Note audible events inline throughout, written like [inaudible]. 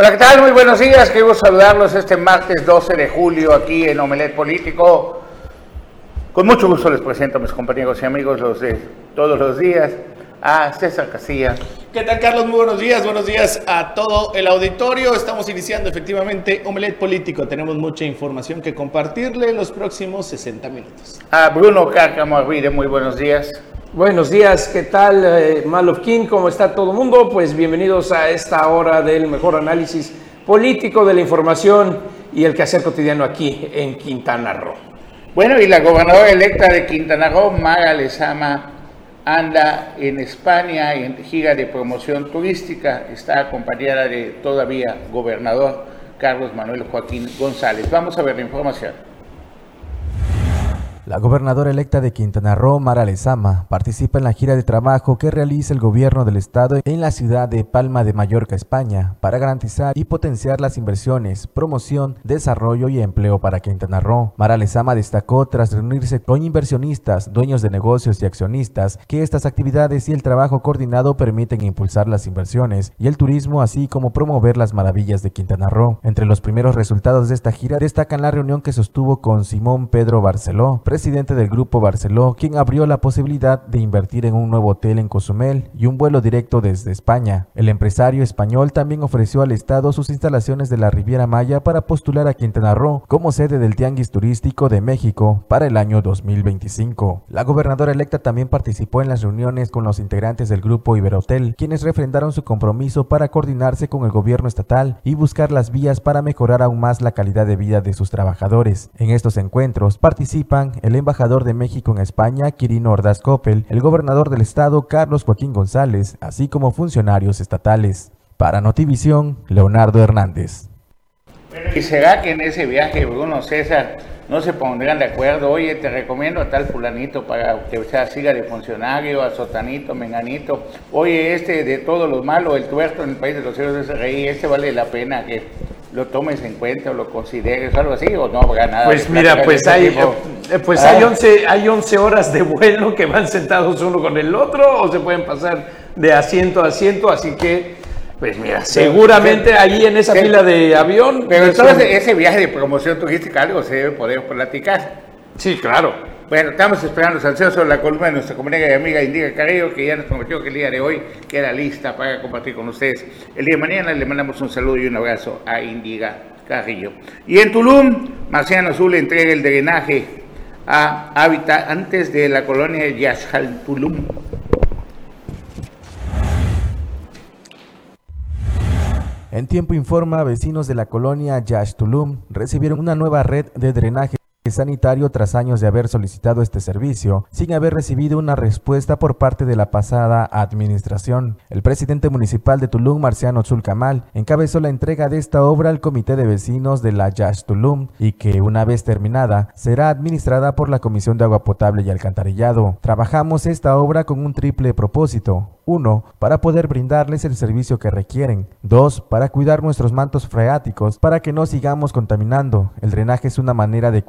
Hola, ¿qué tal? Muy buenos días. Quiero saludarlos este martes 12 de julio aquí en Omelet Político. Con mucho gusto les presento a mis compañeros y amigos los de todos los días, a César Casilla. ¿Qué tal, Carlos? Muy buenos días. Buenos días a todo el auditorio. Estamos iniciando efectivamente Omelet Político. Tenemos mucha información que compartirle en los próximos 60 minutos. A Bruno Cárcamo Arvide, muy buenos días. Buenos días, ¿qué tal, eh, Malofkin? ¿Cómo está todo el mundo? Pues bienvenidos a esta hora del mejor análisis político de la información y el quehacer cotidiano aquí en Quintana Roo. Bueno, y la gobernadora electa de Quintana Roo, Maga Lezama, anda en España en gira de promoción turística. Está acompañada de todavía gobernador Carlos Manuel Joaquín González. Vamos a ver la información. La gobernadora electa de Quintana Roo, Mara Lezama, participa en la gira de trabajo que realiza el gobierno del estado en la ciudad de Palma de Mallorca, España, para garantizar y potenciar las inversiones, promoción, desarrollo y empleo para Quintana Roo. Mara Lezama destacó tras reunirse con inversionistas, dueños de negocios y accionistas que estas actividades y el trabajo coordinado permiten impulsar las inversiones y el turismo, así como promover las maravillas de Quintana Roo. Entre los primeros resultados de esta gira destacan la reunión que sostuvo con Simón Pedro Barceló, presidente del Grupo Barceló, quien abrió la posibilidad de invertir en un nuevo hotel en Cozumel y un vuelo directo desde España. El empresario español también ofreció al Estado sus instalaciones de la Riviera Maya para postular a Quintana Roo como sede del Tianguis Turístico de México para el año 2025. La gobernadora electa también participó en las reuniones con los integrantes del Grupo Iberotel, quienes refrendaron su compromiso para coordinarse con el gobierno estatal y buscar las vías para mejorar aún más la calidad de vida de sus trabajadores. En estos encuentros participan embajador de México en España, Quirino Ordaz Coppel, el gobernador del estado, Carlos Joaquín González, así como funcionarios estatales. Para Notivisión, Leonardo Hernández. ¿Y será que en ese viaje, Bruno César, no se pondrán de acuerdo? Oye, te recomiendo a tal fulanito para que sea, siga de funcionario, a sotanito, menganito. Oye, este de todos los malos, el tuerto en el país de los cielos de rey, este vale la pena que lo tomes en cuenta o lo consideres, algo así, o no habrá nada. Pues mira, pues hay, eh, pues hay, 11, ah. hay 11 horas de vuelo que van sentados uno con el otro, o se pueden pasar de asiento a asiento, así que, pues mira, seguramente allí en esa fila de avión. Pero entonces ese viaje de promoción turística algo se debe poder platicar. Sí, claro. Bueno, estamos esperando sanción sobre la columna de nuestra comunidad y amiga Indiga Carrillo, que ya nos prometió que el día de hoy queda lista para compartir con ustedes. El día de mañana le mandamos un saludo y un abrazo a Indiga Carrillo. Y en Tulum, Marciano Azul entrega el drenaje a habitantes de la colonia de Tulum. En tiempo informa, vecinos de la colonia Yash Tulum recibieron una nueva red de drenaje sanitario tras años de haber solicitado este servicio, sin haber recibido una respuesta por parte de la pasada administración. El presidente municipal de Tulum, Marciano Zulcamal, encabezó la entrega de esta obra al Comité de Vecinos de la Yash Tulum y que, una vez terminada, será administrada por la Comisión de Agua Potable y Alcantarillado. Trabajamos esta obra con un triple propósito. Uno, para poder brindarles el servicio que requieren. Dos, para cuidar nuestros mantos freáticos para que no sigamos contaminando. El drenaje es una manera de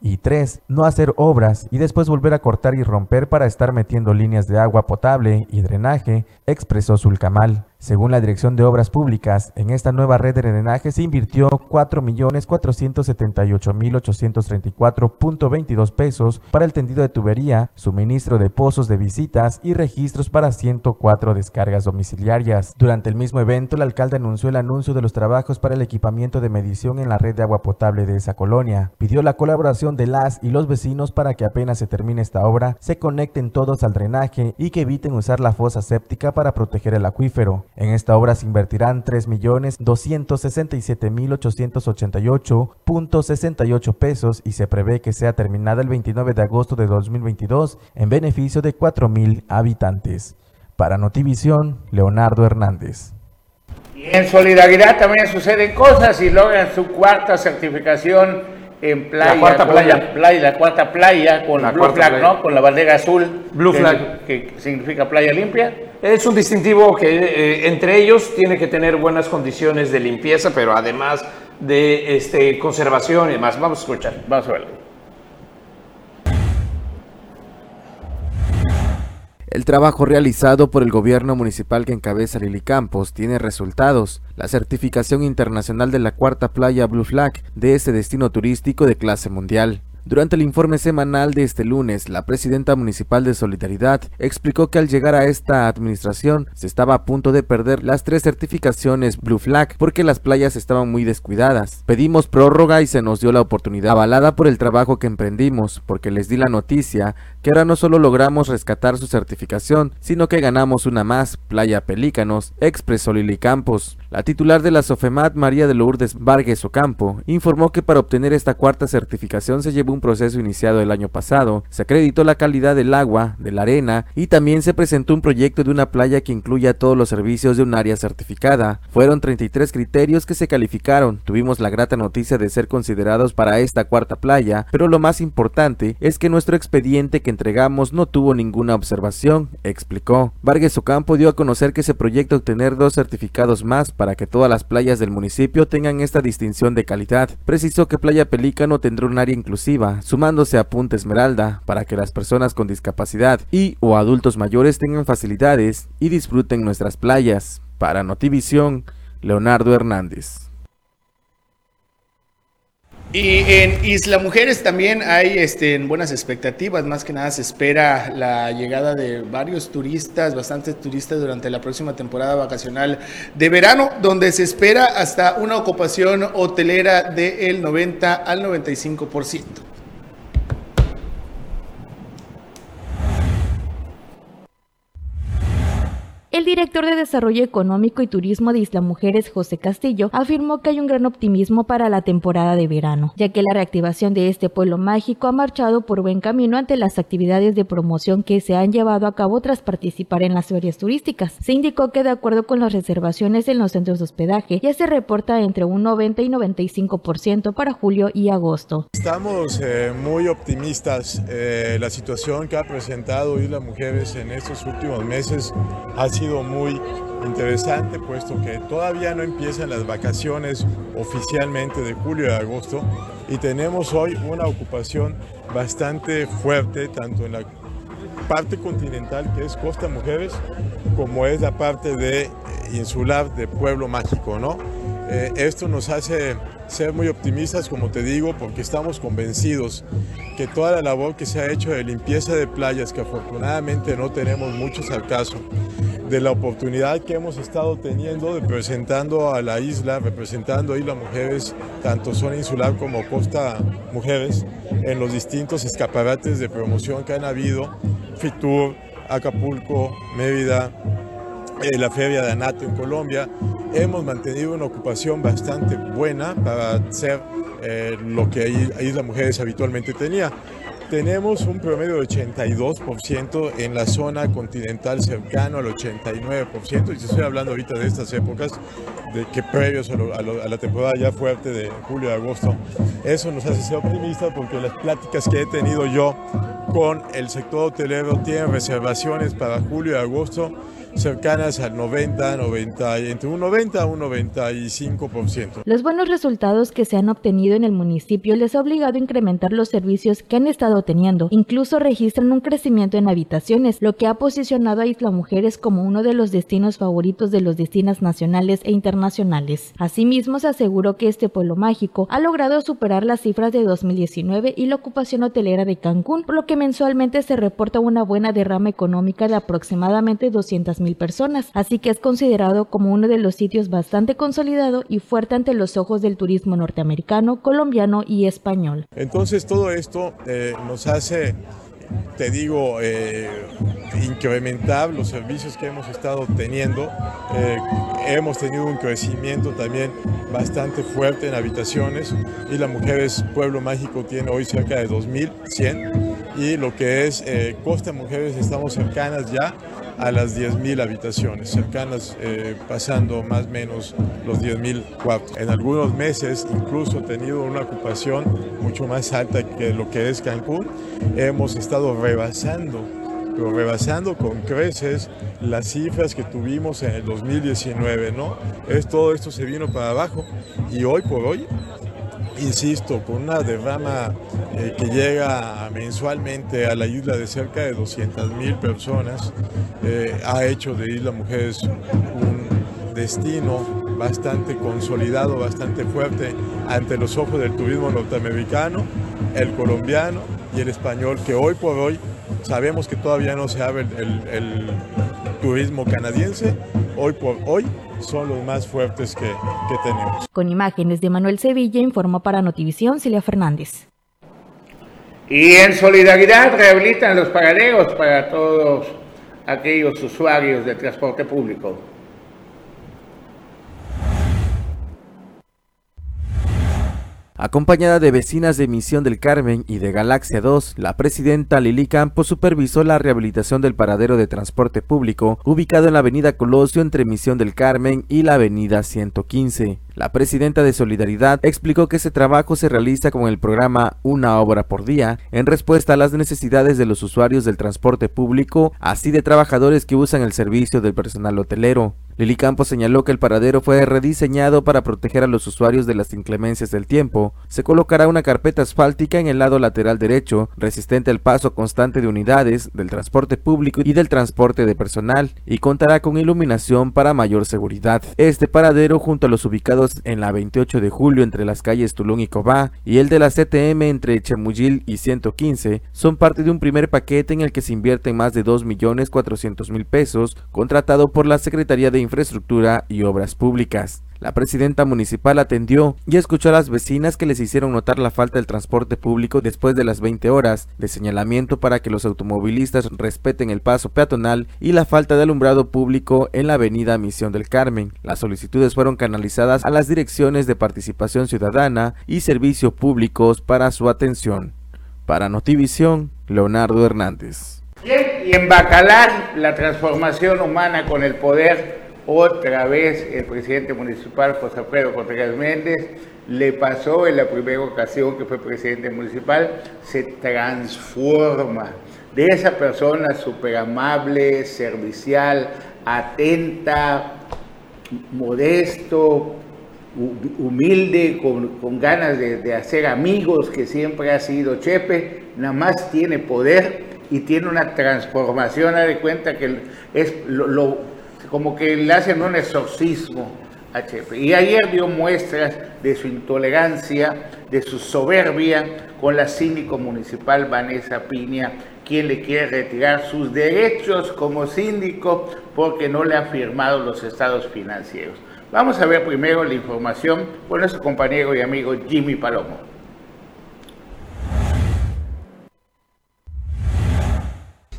Y tres, no hacer obras y después volver a cortar y romper para estar metiendo líneas de agua potable y drenaje, expresó Zulcamal. Según la Dirección de Obras Públicas, en esta nueva red de drenaje se invirtió 4.478.834.22 pesos para el tendido de tubería, suministro de pozos de visitas y registros para 104 descargas domiciliarias. Durante el mismo evento, el alcalde anunció el anuncio de los trabajos para el equipamiento de medición en la red de agua potable de esa colonia. Pidió la colaboración de las y los vecinos para que apenas se termine esta obra, se conecten todos al drenaje y que eviten usar la fosa séptica para proteger el acuífero. En esta obra se invertirán 3.267.888.68 pesos y se prevé que sea terminada el 29 de agosto de 2022 en beneficio de 4.000 habitantes. Para Notivisión, Leonardo Hernández. Y en solidaridad también suceden cosas y logran su cuarta certificación en playa. La cuarta playa. playa la cuarta playa con la Blue Flag, ¿no? Con la bandera azul. Blue Flag. Que significa playa limpia. Es un distintivo que eh, entre ellos tiene que tener buenas condiciones de limpieza, pero además de este, conservación y demás. Vamos a escuchar. Vamos a verlo. El trabajo realizado por el gobierno municipal que encabeza Lili Campos tiene resultados. La certificación internacional de la cuarta playa Blue Flag de este destino turístico de clase mundial. Durante el informe semanal de este lunes, la presidenta municipal de Solidaridad explicó que al llegar a esta administración se estaba a punto de perder las tres certificaciones Blue Flag porque las playas estaban muy descuidadas. Pedimos prórroga y se nos dio la oportunidad avalada por el trabajo que emprendimos, porque les di la noticia que ahora no solo logramos rescatar su certificación, sino que ganamos una más, Playa Pelícanos, expresó Lili Campos. La titular de la Sofemat, María de Lourdes Vargas Ocampo, informó que para obtener esta cuarta certificación se llevó un proceso iniciado el año pasado, se acreditó la calidad del agua, de la arena y también se presentó un proyecto de una playa que incluya todos los servicios de un área certificada. Fueron 33 criterios que se calificaron. Tuvimos la grata noticia de ser considerados para esta cuarta playa, pero lo más importante es que nuestro expediente que entregamos no tuvo ninguna observación, explicó. Vargas Ocampo dio a conocer que se proyecta obtener dos certificados más para que todas las playas del municipio tengan esta distinción de calidad. Precisó que Playa Pelícano tendrá un área inclusiva sumándose a Punta Esmeralda para que las personas con discapacidad y o adultos mayores tengan facilidades y disfruten nuestras playas. Para Notivisión, Leonardo Hernández. Y en Isla Mujeres también hay este, buenas expectativas, más que nada se espera la llegada de varios turistas, bastantes turistas durante la próxima temporada vacacional de verano, donde se espera hasta una ocupación hotelera del 90 al 95%. El director de Desarrollo Económico y Turismo de Isla Mujeres, José Castillo, afirmó que hay un gran optimismo para la temporada de verano, ya que la reactivación de este pueblo mágico ha marchado por buen camino ante las actividades de promoción que se han llevado a cabo tras participar en las ferias turísticas. Se indicó que de acuerdo con las reservaciones en los centros de hospedaje, ya se reporta entre un 90 y 95% para julio y agosto. Estamos eh, muy optimistas. Eh, la situación que ha presentado Isla Mujeres en estos últimos meses ha sido muy interesante puesto que todavía no empiezan las vacaciones oficialmente de julio y agosto y tenemos hoy una ocupación bastante fuerte tanto en la parte continental que es Costa Mujeres como es la parte de insular de Pueblo Mágico, ¿no? Eh, esto nos hace ser muy optimistas, como te digo, porque estamos convencidos que toda la labor que se ha hecho de limpieza de playas, que afortunadamente no tenemos muchos al caso, de la oportunidad que hemos estado teniendo de presentando a la isla, representando a Isla Mujeres, tanto zona insular como costa Mujeres, en los distintos escaparates de promoción que han habido, Fitur, Acapulco, Mérida, eh, la Feria de Anato en Colombia. Hemos mantenido una ocupación bastante buena para ser eh, lo que Isla Mujeres habitualmente tenía. Tenemos un promedio de 82% en la zona continental cercano al 89%, y estoy hablando ahorita de estas épocas, de que previos a, a, la temporada ya fuerte de julio y agosto. Eso nos hace ser optimistas porque las pláticas que he tenido yo con el sector hotelero tienen reservaciones para julio y agosto cercanas al 90, 90, entre un 90 a un 95%. Los buenos resultados que se han obtenido en el municipio les ha obligado a incrementar los servicios que han estado teniendo. Incluso registran un crecimiento en habitaciones, lo que ha posicionado a Isla Mujeres como uno de los destinos favoritos de los destinos nacionales e internacionales. Asimismo, se aseguró que este pueblo mágico ha logrado superar las cifras de 2019 y la ocupación hotelera de Cancún, por lo que mensualmente se reporta una buena derrama económica de aproximadamente 200 mil personas, así que es considerado como uno de los sitios bastante consolidado y fuerte ante los ojos del turismo norteamericano, colombiano y español. Entonces todo esto eh, nos hace te digo, eh, incrementar los servicios que hemos estado teniendo. Eh, hemos tenido un crecimiento también bastante fuerte en habitaciones y la Mujeres Pueblo Mágico tiene hoy cerca de 2.100 y lo que es Costa Mujeres estamos cercanas ya a las 10.000 habitaciones, cercanas, eh, pasando más o menos los 10.000 cuartos. En algunos meses incluso tenido una ocupación mucho más alta que lo que es Cancún. Hemos estado rebasando, pero rebasando con creces las cifras que tuvimos en el 2019, ¿no? Es, todo esto se vino para abajo y hoy por hoy insisto, con una derrama eh, que llega mensualmente a la isla de cerca de 200 mil personas, eh, ha hecho de Isla Mujeres un destino bastante consolidado, bastante fuerte ante los ojos del turismo norteamericano, el colombiano y el español, que hoy por hoy sabemos que todavía no se abre el, el turismo canadiense, hoy por hoy son los más fuertes que, que tenemos. Con imágenes de Manuel Sevilla, informó para Notivisión Cilia Fernández. Y en solidaridad rehabilitan los paraderos para todos aquellos usuarios del transporte público. Acompañada de vecinas de Misión del Carmen y de Galaxia 2, la presidenta Lili Campos supervisó la rehabilitación del paradero de transporte público ubicado en la avenida Colosio entre Misión del Carmen y la avenida 115. La presidenta de Solidaridad explicó que ese trabajo se realiza con el programa Una obra por día en respuesta a las necesidades de los usuarios del transporte público, así de trabajadores que usan el servicio del personal hotelero. Lili Campos señaló que el paradero fue rediseñado para proteger a los usuarios de las inclemencias del tiempo. Se colocará una carpeta asfáltica en el lado lateral derecho, resistente al paso constante de unidades, del transporte público y del transporte de personal, y contará con iluminación para mayor seguridad. Este paradero, junto a los ubicados en la 28 de julio entre las calles Tulum y Cobá, y el de la CTM entre Chemuyil y 115, son parte de un primer paquete en el que se invierten más de 2.400.000 pesos, contratado por la Secretaría de Infraestructura y Obras Públicas. La presidenta municipal atendió y escuchó a las vecinas que les hicieron notar la falta del transporte público después de las 20 horas de señalamiento para que los automovilistas respeten el paso peatonal y la falta de alumbrado público en la avenida Misión del Carmen. Las solicitudes fueron canalizadas a las direcciones de participación ciudadana y servicios públicos para su atención. Para Notivisión, Leonardo Hernández. y en Bacalar, la transformación humana con el poder otra vez el presidente municipal José Alfredo Contreras Méndez le pasó en la primera ocasión que fue presidente municipal, se transforma. De esa persona súper amable, servicial, atenta, modesto, humilde, con, ganas de, hacer amigos, que siempre ha sido Chepe, nada más tiene poder y tiene una transformación, de cuenta que es lo como que le hacen un exorcismo a Chepe. Y ayer dio muestras de su intolerancia, de su soberbia con la síndico municipal Vanessa Piña, quien le quiere retirar sus derechos como síndico porque no le ha firmado los estados financieros. Vamos a ver primero la información con nuestro compañero y amigo Jimmy Palomo.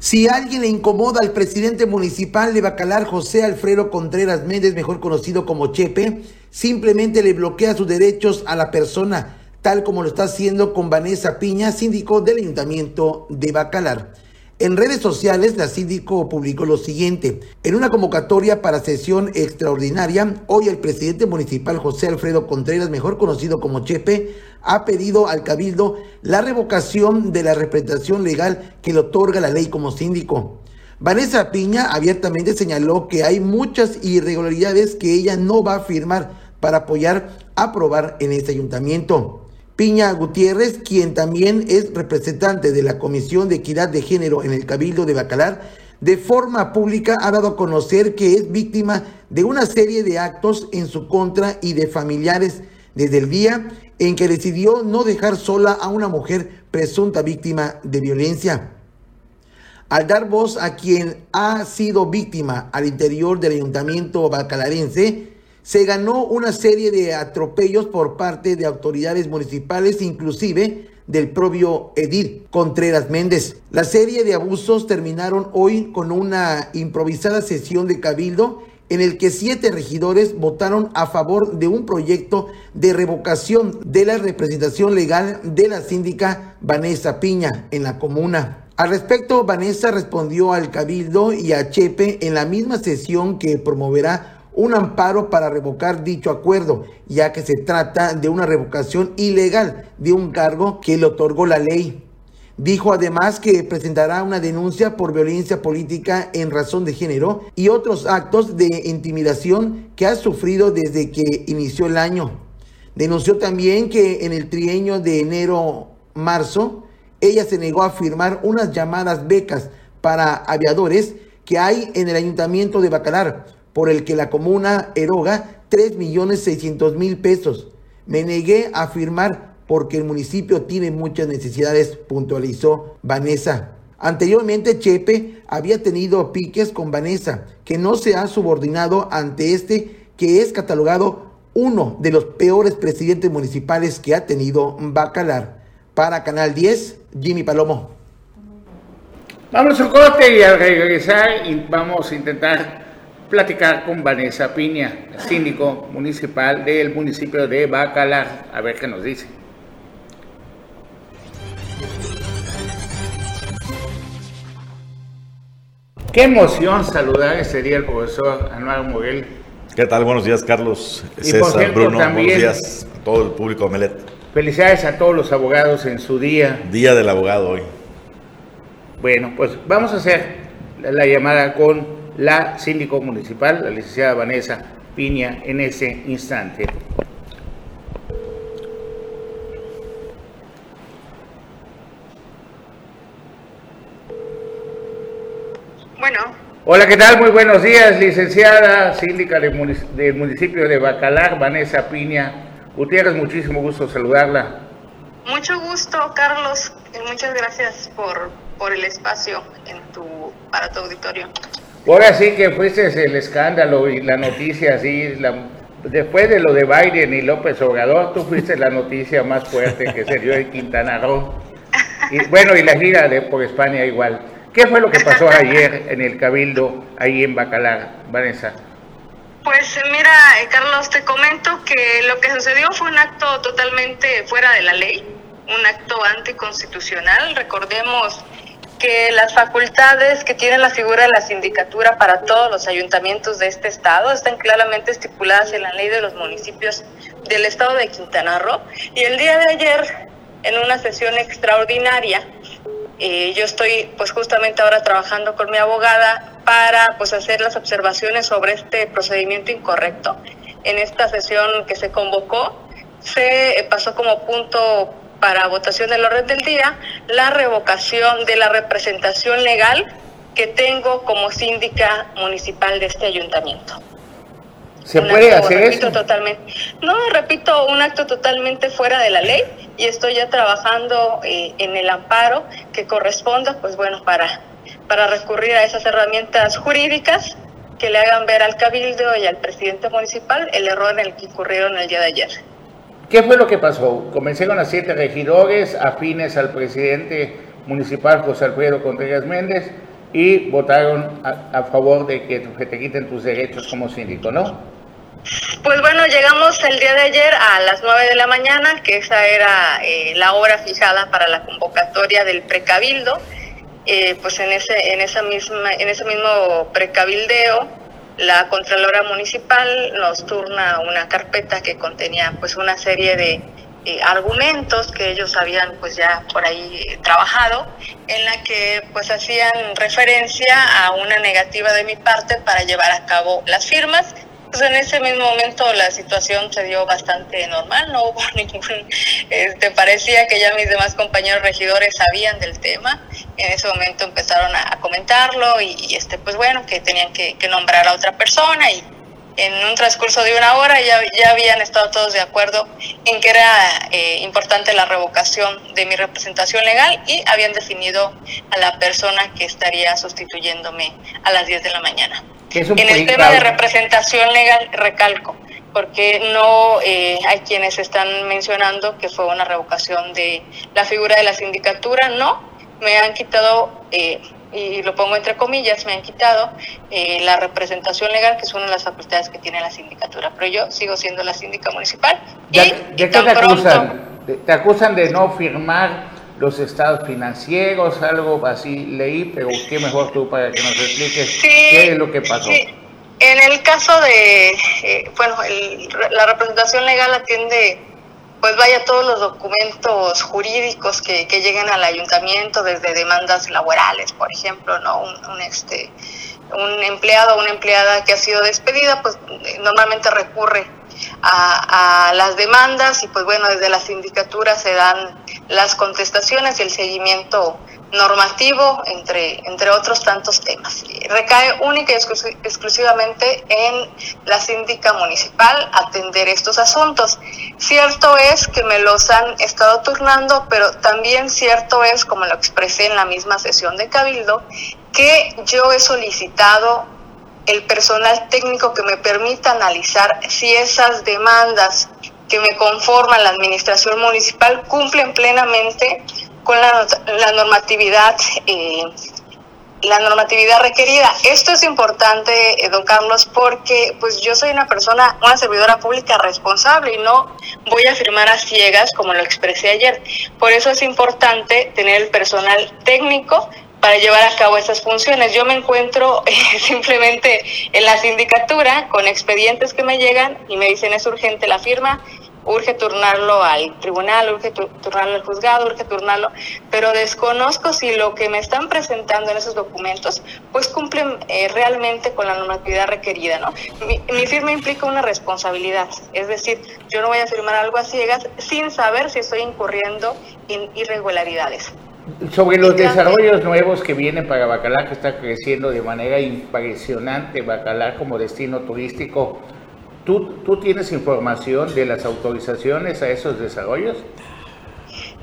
Si alguien le incomoda al presidente municipal de Bacalar, José Alfredo Contreras Méndez, mejor conocido como Chepe, simplemente le bloquea sus derechos a la persona, tal como lo está haciendo con Vanessa Piña, síndico del ayuntamiento de Bacalar. En redes sociales, la síndico publicó lo siguiente. En una convocatoria para sesión extraordinaria, hoy el presidente municipal José Alfredo Contreras, mejor conocido como Chepe, ha pedido al Cabildo la revocación de la representación legal que le otorga la ley como síndico. Vanessa Piña abiertamente señaló que hay muchas irregularidades que ella no va a firmar para apoyar aprobar en este ayuntamiento. Piña Gutiérrez, quien también es representante de la Comisión de Equidad de Género en el Cabildo de Bacalar, de forma pública ha dado a conocer que es víctima de una serie de actos en su contra y de familiares desde el día en que decidió no dejar sola a una mujer presunta víctima de violencia. Al dar voz a quien ha sido víctima al interior del ayuntamiento bacalarense, se ganó una serie de atropellos por parte de autoridades municipales, inclusive del propio Edil Contreras Méndez. La serie de abusos terminaron hoy con una improvisada sesión de cabildo en el que siete regidores votaron a favor de un proyecto de revocación de la representación legal de la síndica Vanessa Piña en la comuna. Al respecto, Vanessa respondió al cabildo y a Chepe en la misma sesión que promoverá un amparo para revocar dicho acuerdo, ya que se trata de una revocación ilegal de un cargo que le otorgó la ley. Dijo además que presentará una denuncia por violencia política en razón de género y otros actos de intimidación que ha sufrido desde que inició el año. Denunció también que en el trienio de enero-marzo, ella se negó a firmar unas llamadas becas para aviadores que hay en el ayuntamiento de Bacalar, por el que la comuna eroga 3 millones 600 mil pesos. Me negué a firmar porque el municipio tiene muchas necesidades, puntualizó Vanessa. Anteriormente, Chepe había tenido piques con Vanessa, que no se ha subordinado ante este, que es catalogado uno de los peores presidentes municipales que ha tenido Bacalar. Para Canal 10, Jimmy Palomo. Vamos a corte y al regresar vamos a intentar platicar con Vanessa Piña, síndico municipal del municipio de Bacalar, a ver qué nos dice. Qué emoción saludar ese día al profesor Anuar Moguel ¿Qué tal? Buenos días, Carlos, César, Bruno. Buenos días a todo el público de Melet. Felicidades a todos los abogados en su día. Día del abogado hoy. Bueno, pues vamos a hacer la llamada con la síndico municipal, la licenciada Vanessa Piña, en ese instante. Bueno. Hola, ¿qué tal? Muy buenos días, licenciada síndica del municipio de Bacalar, Vanessa Piña. Gutiérrez, muchísimo gusto saludarla. Mucho gusto, Carlos. Muchas gracias por, por el espacio en tu, para tu auditorio. Ahora sí que fuiste el escándalo y la noticia así, después de lo de Biden y López Obrador, tú fuiste la noticia más fuerte que se dio en Quintana Roo. Y bueno, y la gira de por España igual. ¿Qué fue lo que pasó ayer en el Cabildo, ahí en Bacalar, Vanessa? Pues mira, eh, Carlos, te comento que lo que sucedió fue un acto totalmente fuera de la ley, un acto anticonstitucional. Recordemos que las facultades que tiene la figura de la sindicatura para todos los ayuntamientos de este estado están claramente estipuladas en la ley de los municipios del estado de Quintana Roo. Y el día de ayer, en una sesión extraordinaria, eh, yo estoy pues justamente ahora trabajando con mi abogada para pues hacer las observaciones sobre este procedimiento incorrecto. En esta sesión que se convocó se eh, pasó como punto para votación del orden del día la revocación de la representación legal que tengo como síndica municipal de este ayuntamiento. ¿Se puede hacer eso? Totalmente, no, repito, un acto totalmente fuera de la ley y estoy ya trabajando eh, en el amparo que corresponda, pues bueno, para, para recurrir a esas herramientas jurídicas que le hagan ver al cabildo y al presidente municipal el error en el que incurrieron el día de ayer. ¿Qué fue lo que pasó? Comenzaron a siete regidores afines al presidente municipal José Alfredo Contreras Méndez y votaron a, favor de que te quiten tus derechos como síndico, ¿no? Pues bueno, llegamos el día de ayer a las 9 de la mañana, que esa era eh, la hora fijada para la convocatoria del precabildo. Eh, pues en ese, en, esa misma, en ese mismo precabildeo, la Contralora Municipal nos turna una carpeta que contenía pues una serie de eh, argumentos que ellos habían pues ya por ahí trabajado, en la que pues hacían referencia a una negativa de mi parte para llevar a cabo las firmas pues en ese mismo momento la situación se dio bastante normal, no [laughs] hubo ningún, este, parecía que ya mis demás compañeros regidores sabían del tema, en ese momento empezaron a, comentarlo y, este, pues bueno, que tenían que, nombrar a otra persona y en un transcurso de una hora ya, ya habían estado todos de acuerdo en que era eh, importante la revocación de mi representación legal y habían definido a la persona que estaría sustituyéndome a las 10 de la mañana. En el tema de representación legal, recalco, porque no eh, hay quienes están mencionando que fue una revocación de la figura de la sindicatura, no, me han quitado, eh, y lo pongo entre comillas, me han quitado eh, la representación legal, que es una de las facultades que tiene la sindicatura, pero yo sigo siendo la síndica municipal. ¿De, qué te acusan? ¿Te acusan de no firmar los estados financieros, algo así leí, pero qué mejor tú para que nos expliques qué es lo que pasó. En el caso de, eh, bueno, la representación legal atiende, pues vaya todos los documentos jurídicos que, que lleguen al ayuntamiento, desde demandas laborales, por ejemplo, ¿no? Un, un este, un empleado o una empleada que ha sido despedida, pues normalmente recurre a, las demandas y pues bueno, desde la sindicatura se dan las contestaciones y el seguimiento normativo, entre, entre otros tantos temas. Recae única y exclusivamente en la síndica municipal atender estos asuntos. Cierto es que me los han estado turnando, pero también cierto es, como lo expresé en la misma sesión de Cabildo, que yo he solicitado el personal técnico que me permita analizar si esas demandas que me conforman la administración municipal cumplen plenamente con la, normatividad eh, la normatividad requerida. Esto es importante, eh, don Carlos, porque pues yo soy una persona, una servidora pública responsable y no voy a firmar a ciegas como lo expresé ayer. Por eso es importante tener el personal técnico para llevar a cabo esas funciones. Yo me encuentro [laughs] eh, simplemente en la sindicatura con expedientes que me llegan y me dicen es urgente la firma, urge turnarlo al tribunal, urge turnarlo al juzgado, urge turnarlo, pero desconozco si lo que me están presentando en esos documentos pues cumplen eh, realmente con la normatividad requerida, ¿no? Mi, mi, firma implica una responsabilidad, es decir, yo no voy a firmar algo a ciegas sin saber si estoy incurriendo en irregularidades. Sobre los desarrollos nuevos que vienen para Bacalar, que está creciendo de manera impresionante, Bacalar como destino turístico, ¿tú, ¿tú tienes información de las autorizaciones a esos desarrollos?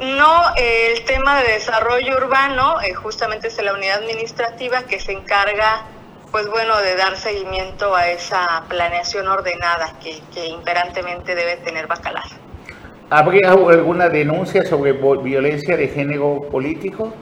No, el tema de desarrollo urbano eh, justamente es la unidad administrativa que se encarga, pues bueno, de dar seguimiento a esa planeación ordenada que, que imperantemente debe tener Bacalar. ¿Habría alguna denuncia sobre violencia de género político?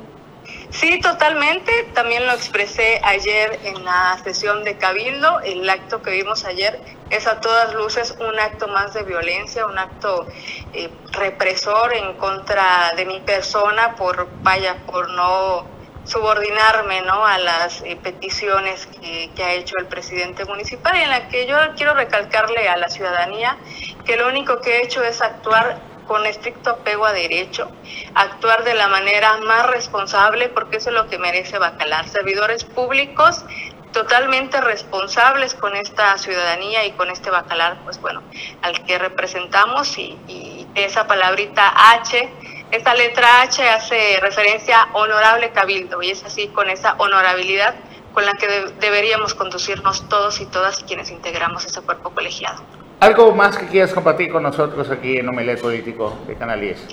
Sí, totalmente. También lo expresé ayer en la sesión de Cabildo. El acto que vimos ayer es a todas luces un acto más de violencia, un acto eh, represor en contra de mi persona por, vaya, por no subordinarme ¿no? a las eh, peticiones que, ha hecho el presidente municipal y en la que yo quiero recalcarle a la ciudadanía que lo único que he hecho es actuar con estricto apego a derecho, actuar de la manera más responsable, porque eso es lo que merece Bacalar. Servidores públicos totalmente responsables con esta ciudadanía y con este Bacalar, pues bueno, al que representamos y esa palabrita H esta letra H hace referencia a honorable cabildo y es así con esa honorabilidad con la que deberíamos conducirnos todos y todas quienes integramos ese cuerpo colegiado. ¿Algo más que quieras compartir con nosotros aquí en Omelet Político de Canal 10?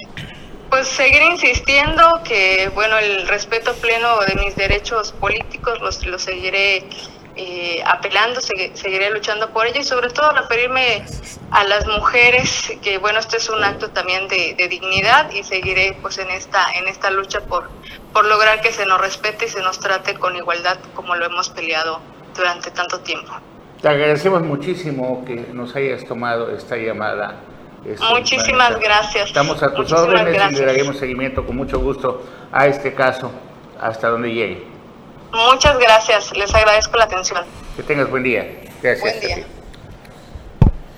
Pues seguir insistiendo que, bueno, el respeto pleno de mis derechos políticos los, los seguiré eh, apelando, seguiré luchando por ella y sobre todo referirme a las mujeres, que bueno, este es un acto también de, dignidad y seguiré pues en esta, en esta lucha por, por lograr que se nos respete y se nos trate con igualdad como lo hemos peleado durante tanto tiempo. Te agradecemos muchísimo que nos hayas tomado esta llamada. Muchísimas gracias. Estamos a tus órdenes y le daremos seguimiento con mucho gusto a este caso hasta donde llegue. Muchas gracias, les agradezco la atención. Que tengas buen día. Gracias. Buen día.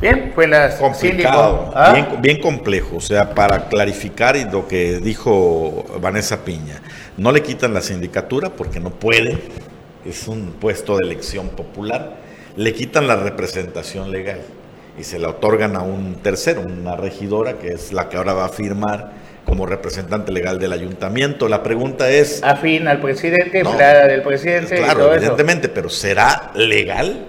Bien, fue la complicado, ¿Ah? bien, bien, complejo. O sea, para clarificar y lo que dijo Vanessa Piña, no le quitan la sindicatura porque no puede, es un puesto de elección popular, le quitan la representación legal y se la otorgan a un tercero, una regidora que es la que ahora va a firmar como representante legal del ayuntamiento. La pregunta es... Afín al presidente, empleada del presidente. Claro, evidentemente, pero ¿será legal?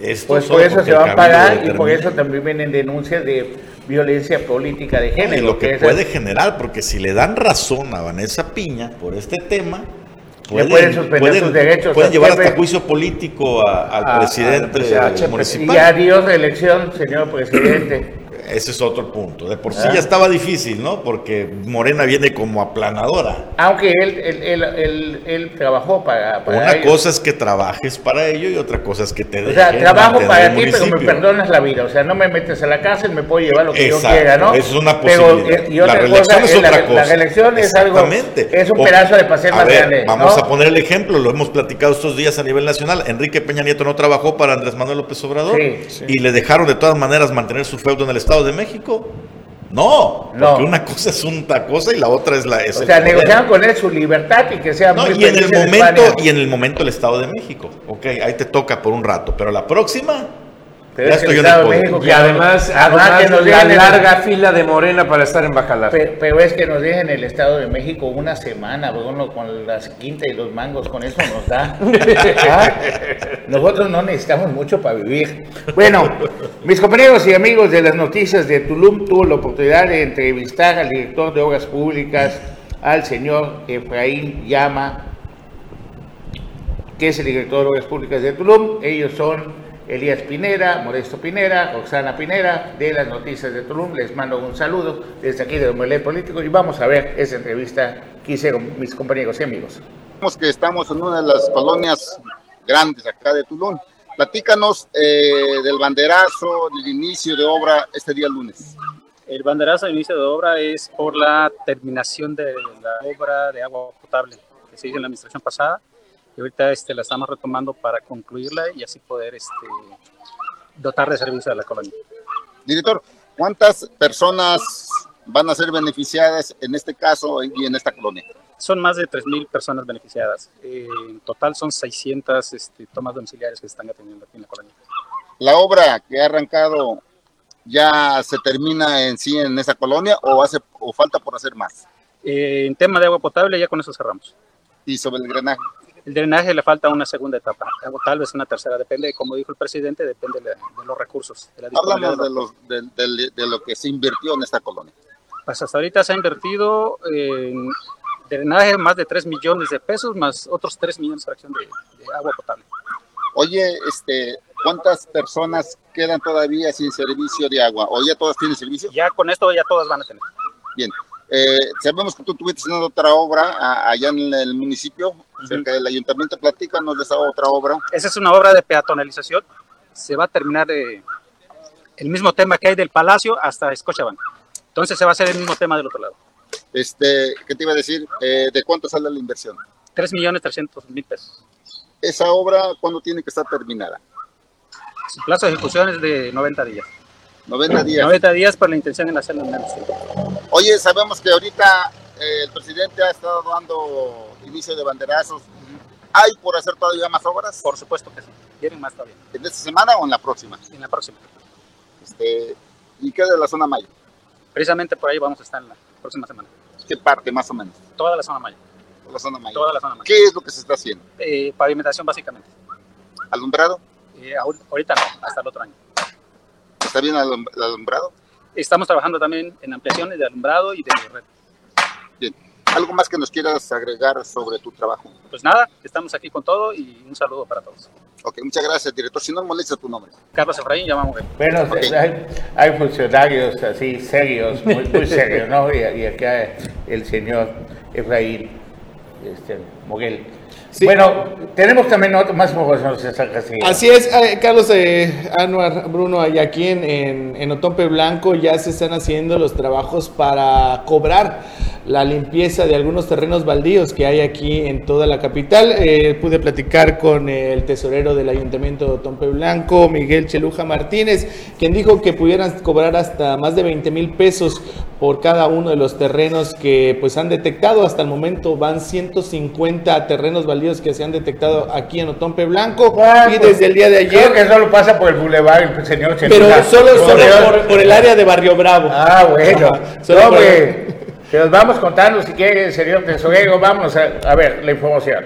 Esto pues por eso se va a pagar y por eso también vienen denuncias de violencia política de género. y lo que, puede generar, porque si le dan razón a Vanessa Piña por este tema, pueden, suspender sus derechos. Pueden llevar hasta juicio político al presidente municipal. Y adiós reelección, señor presidente. Ese es otro punto. De por sí ya estaba difícil, ¿no? Porque Morena viene como aplanadora. Aunque él, él, él, él trabajó para, Una cosa es que trabajes para ello y otra cosa es que te O sea, trabajo para ti, pero me perdonas la vida. O sea, no me metes a la cárcel, me puedo llevar lo que yo quiera, ¿no? Eso es una posibilidad. Y otra la reelección es otra cosa. La reelección es algo. Es un pedazo de paseo más grande. Vamos a poner el ejemplo, lo hemos platicado estos días a nivel nacional. Enrique Peña Nieto no trabajó para Andrés Manuel López Obrador y le dejaron de todas maneras mantener su feudo en el Estado de México. No, porque una cosa es una cosa y la otra es la. o sea, negociaron con él su libertad y que sea no, y en el momento Y en el momento el Estado de México. Ok, ahí te toca por un rato, pero la próxima Pero Ya es que el estoy en Estado el de poder. México Y además, además además que nos la el- larga fila de Morena para estar en Bacalar. Pe- Pero es que nos dejen el Estado de México una semana, Bruno, con las quintas y los mangos, con eso nos da. [laughs] ¿Ah? Nosotros no necesitamos mucho para vivir. Bueno, [laughs] mis compañeros y amigos de las noticias de Tulum tuvo la oportunidad de entrevistar al director de Obras Públicas, al señor Efraín Llama, que es el director de Obras Públicas de Tulum. Ellos son Elías Pinera, Modesto Pinera, Roxana Pinera, de las noticias de Tulum. Les mando un saludo desde aquí de Omelet Político y vamos a ver esa entrevista que hicieron mis compañeros y amigos. Sabemos que estamos en una de las colonias grandes acá de Tulum. Platícanos eh, del banderazo, del inicio de obra este día lunes. El banderazo de inicio de obra es por la terminación de la obra de agua potable que se hizo en la administración pasada y ahorita este, la estamos retomando para concluirla y así poder este, dotar de servicio a la colonia. Director, ¿cuántas personas van a ser beneficiadas en este caso y en esta colonia? Son más de 3.000 personas beneficiadas. Eh, en total son 600 este, tomas domiciliarias que se están atendiendo aquí en la colonia. ¿La obra que ha arrancado ya se termina en sí en esa colonia o, hace, o falta por hacer más? Eh, en tema de agua potable ya con eso cerramos. Y sobre el drenaje. El drenaje le falta una segunda etapa, o tal vez una tercera, depende, como dijo el presidente, depende de, de los recursos. De la Háblanos de los, de, de- lo que se invirtió en esta colonia. Pues hasta ahorita se ha invertido en drenaje más de 3 millones de pesos, más otros 3 millones de fracción de, de agua potable. Oye, este, ¿cuántas personas quedan todavía sin servicio de agua? ¿O ya todas tienen servicio? Ya con esto ya todas van a tener. Bien. Eh, sabemos que tú estuviste haciendo otra obra a- allá en el municipio, cerca del ayuntamiento. Platícanos de esa otra obra. Esa es una obra de peatonalización. Se va a terminar de, el mismo tema que hay del Palacio hasta Scotiabank. Entonces se va a hacer el mismo tema del otro lado. Este, ¿Qué te iba a decir? Eh, ¿De cuánto sale la inversión? 3 millones 300 mil pesos. ¿Esa obra cuándo tiene que estar terminada? Su plazo de ejecución es de 90 días. 90 días. 90 días por la intención en hacerlo en tiempo. Oye, sabemos que ahorita eh, el presidente ha estado dando inicio de banderazos. ¿Hay por hacer todavía más obras? Por supuesto que sí. Quieren más todavía. ¿En esta semana o en la próxima? En la próxima. Este, ¿Y qué de la zona Maya? Precisamente por ahí vamos a estar en la próxima semana. ¿Qué parte más o menos? Toda la zona Maya. La zona Maya. Toda la zona Maya. ¿Qué es lo que se está haciendo? Eh, pavimentación básicamente. ¿Alumbrado? Eh, ahor- ahorita no, hasta el otro año. ¿Está bien el alumbrado? Estamos trabajando también en ampliaciones de alumbrado y de red. ¿Algo más que nos quieras agregar sobre tu trabajo? Pues nada, estamos aquí con todo y un saludo para todos. Ok, muchas gracias, director. Si no molesta tu nombre. Carlos Efraín, llamamos. Bueno, hay, hay funcionarios así serios, muy, muy [laughs] serios, ¿no? Y, y acá el señor Efraín este, Moguel. Bueno, tenemos también otro, más información. Así es, eh, Carlos eh, Anuar, Bruno, y aquí en, en, en Otompe Blanco ya se están haciendo los trabajos para cobrar la limpieza de algunos terrenos baldíos que hay aquí en toda la capital. Eh, pude platicar con el tesorero del Ayuntamiento de Otompe Blanco, Miguel Cheluja Martínez, quien dijo que pudieran cobrar hasta más de 20 mil pesos por cada uno de los terrenos que pues han detectado. Hasta el momento van 150 terrenos baldíos que se han detectado aquí en Otompe Blanco Ah, y pues, desde el día de Creo ayer. que solo pasa por el bulevar el señor Pero solo, Por solo por, por el área de Barrio Bravo. Ah, bueno. Ajá, solo No, por- que nos vamos contando si quiere, señor tesorero. Vamos a, a ver la información.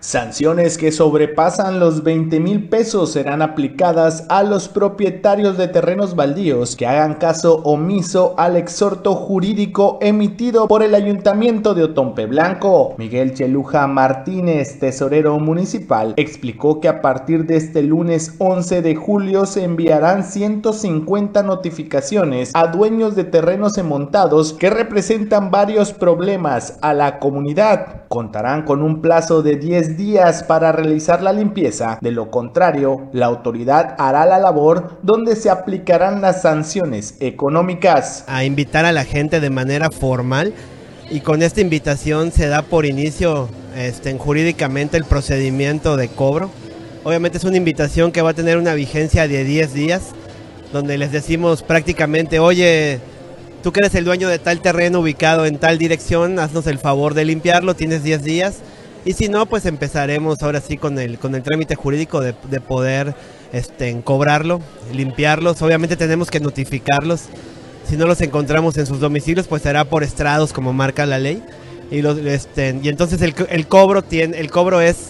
Sanciones que sobrepasan los 20 mil pesos serán aplicadas a los propietarios de terrenos baldíos que hagan caso omiso al exhorto jurídico emitido por el Ayuntamiento de Otompe Blanco. Miguel Cheluja Martínez, tesorero municipal, explicó que a partir de este lunes 11 de julio se enviarán 150 notificaciones a dueños de terrenos emontados que representan varios problemas a la comunidad. Contarán con un plazo de 10 días para realizar la limpieza. De lo contrario, la autoridad hará la labor donde se aplicarán las sanciones económicas. a invitar a la gente de manera formal y con esta invitación se da por inicio este, en jurídicamente el procedimiento de cobro. Obviamente es una invitación que va a tener una vigencia de 10 días, donde les decimos prácticamente, oye, tú que eres el dueño de tal terreno ubicado en tal dirección, haznos el favor de limpiarlo, tienes 10 días. Y si no, pues empezaremos ahora sí con el, con el trámite jurídico de, de poder este, cobrarlo, limpiarlos. Obviamente tenemos que notificarlos. Si no los encontramos en sus domicilios, pues será por estrados como marca la ley. Y, los, este, y entonces el, el, cobro tiene, el cobro es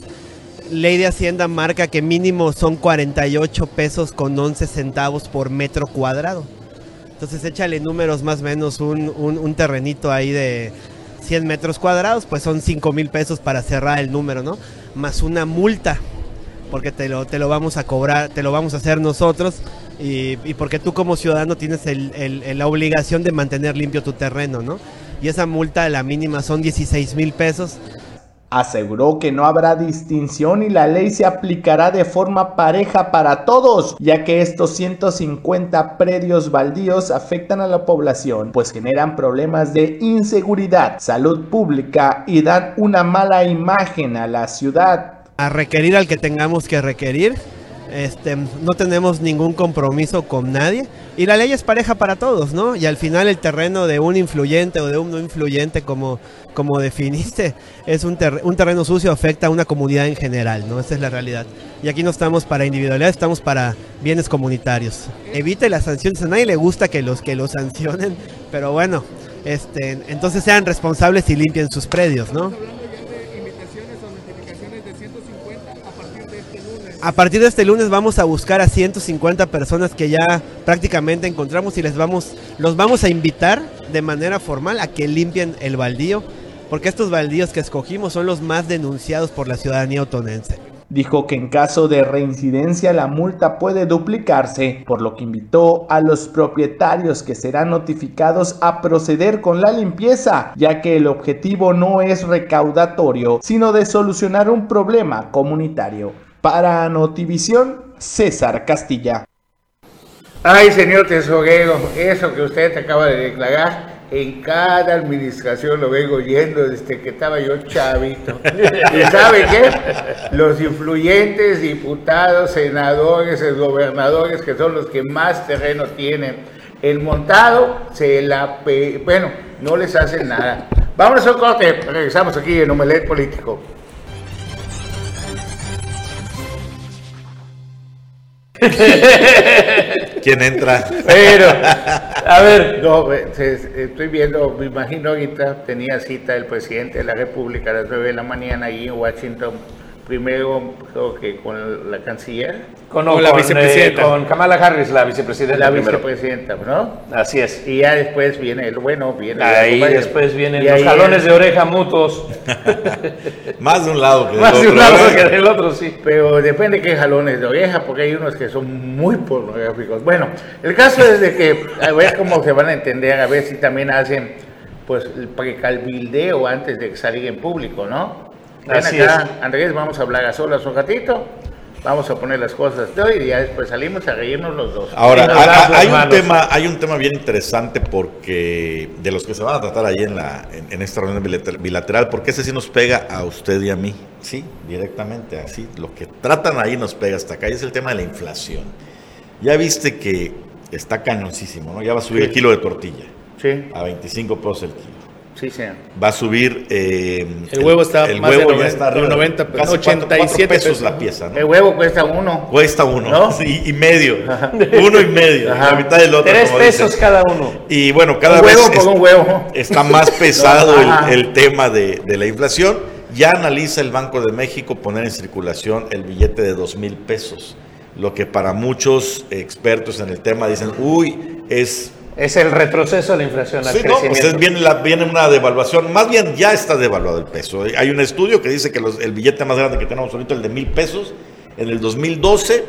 ley de Hacienda marca que mínimo son 48 pesos con 11 centavos por metro cuadrado. Entonces échale números más o menos un, un, un terrenito ahí de 100 metros cuadrados, pues son 5 mil pesos para cerrar el número, ¿no? Más una multa, porque te lo, te lo vamos a cobrar, te lo vamos a hacer nosotros y, porque tú como ciudadano tienes la obligación de mantener limpio tu terreno, ¿no? Y esa multa, la mínima, son 16 mil pesos. Aseguró que no habrá distinción y la ley se aplicará de forma pareja para todos, ya que estos 150 predios baldíos afectan a la población, pues generan problemas de inseguridad, salud pública y dan una mala imagen a la ciudad. A requerir al que tengamos que requerir, este, no tenemos ningún compromiso con nadie y la ley es pareja para todos, ¿no? Y al final el terreno de un influyente o de un no influyente, como, como definiste, [laughs] es un, ter un terreno sucio, afecta a una comunidad en general, ¿no? Esa es la realidad. Y aquí no estamos para individualidad, estamos para bienes comunitarios. Evite las sanciones, a nadie le gusta que los que los sancionen, [laughs] pero bueno, este, entonces sean responsables y limpien sus predios, ¿no? A partir de este lunes vamos a buscar a 150 personas que ya prácticamente encontramos y les vamos, los vamos a invitar de manera formal a que limpien el baldío, porque estos baldíos que escogimos son los más denunciados por la ciudadanía otonense. Dijo que en caso de reincidencia la multa puede duplicarse, por lo que invitó a los propietarios que serán notificados a proceder con la limpieza, ya que el objetivo no es recaudatorio, sino de solucionar un problema comunitario. Para Notivisión, César Castilla. Ay, señor tesorero, eso que usted acaba de declarar, en cada administración lo vengo oyendo desde que estaba yo chavito. [laughs] ¿Y sabe qué? Los influyentes diputados, senadores, gobernadores, que son los que más terreno tienen, el montado se la... Pe... Bueno, no les hacen nada. Vámonos a un corte, regresamos aquí en Omelet Político. [laughs] ¿Quién entra? Pero, a ver, no, estoy viendo, me imagino ahorita tenía cita el presidente de la República a las 9 de la mañana ahí en Washington primero creo que con la canciller. Con, no, con la vicepresidenta. Eh, con Kamala Harris, la vicepresidenta. La primero. vicepresidenta, ¿no? Así es. Y ya después viene el bueno, viene Ahí el después vienen los jalones de oreja mutuos. [laughs] Más de un lado que del Más otro. de un lado que del otro, sí. Pero depende qué jalones de oreja, porque hay unos que son muy pornográficos. Bueno, el caso es de que, a ver cómo se van a entender, a ver si también hacen pues el precalbildeo antes de salir en público, ¿no? Ven Así acá, Andrés, vamos a hablar a solas un ratito. Vamos a poner las cosas de hoy y ya después salimos a reírnos los dos. Ahora, hay, un tema, hay un tema bien interesante porque de los que se van a tratar ahí en, la, en, en esta reunión bilater- bilateral, porque ese sí nos pega a usted y a mí, sí, directamente, así. Lo que tratan ahí nos pega hasta acá y es el tema de la inflación. Ya viste que está cañoncísimo, ¿no? Ya va a subir Sí. el kilo de tortilla Sí, a 25 pesos el kilo. Sí, señor. Va a subir. eh, El huevo está el más de huevo ya 90, está arriba de 90, casi cuatro- 87 cuatro pesos pesos. la pieza, ¿no? El huevo cuesta uno. Cuesta uno, ¿No? [laughs] Sí, y medio. Uno y medio. Ajá. La mitad del otro. Tres pesos dicen. cada uno. Y bueno, cada un vez huevo por un huevo. está más [laughs] [laughs] pesado el, el tema de, de la inflación. Ya analiza el Banco de México poner en circulación el billete de dos mil pesos. Lo que para muchos expertos en el tema dicen, uy, es Es el retroceso de la inflación al Sí, no, pues viene, la- viene una devaluación, más bien ya está devaluado el peso. Hay un estudio que dice que los- el billete más grande que tenemos ahorita, el de mil pesos, en el 2012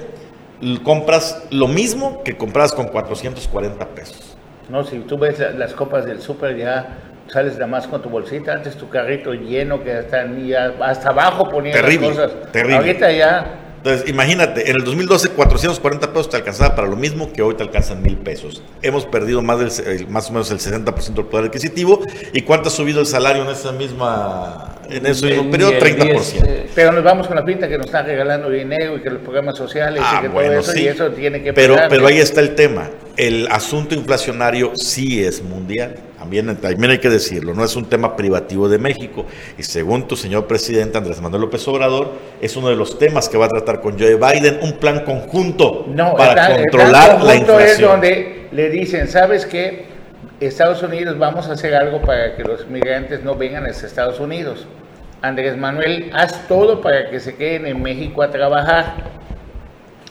l- compras lo mismo que compras con 440 pesos. No, si tú ves la- las copas del súper ya sales nada más con tu bolsita, antes tu carrito lleno que hasta, hasta abajo ponían Terrible, las cosas. terrible. Ahorita ya, Entonces, imagínate, en el 2012 440 pesos te alcanzaba para lo mismo que hoy te alcanzan mil pesos. Hemos perdido más, del, más o menos el 60% del poder adquisitivo. ¿Y cuánto ha subido el salario en esa misma en ese mismo periodo? 10, 30%. eh, pero nos vamos con la pinta que nos están regalando dinero y que los programas sociales Ah, y que todo bueno, eso, sí. y eso tiene que pero, pero ahí está el tema. El asunto inflacionario sí es mundial. También, también hay que decirlo, no es un tema privativo de México. Y según tu señor presidente Andrés Manuel López Obrador, es uno de los temas que va a tratar con Joe Biden, un plan conjunto para controlar la inflación. es donde le dicen, ¿sabes qué? Estados Unidos vamos a hacer algo para que los migrantes no vengan a Estados Unidos. Andrés Manuel, haz todo para que se queden en México a trabajar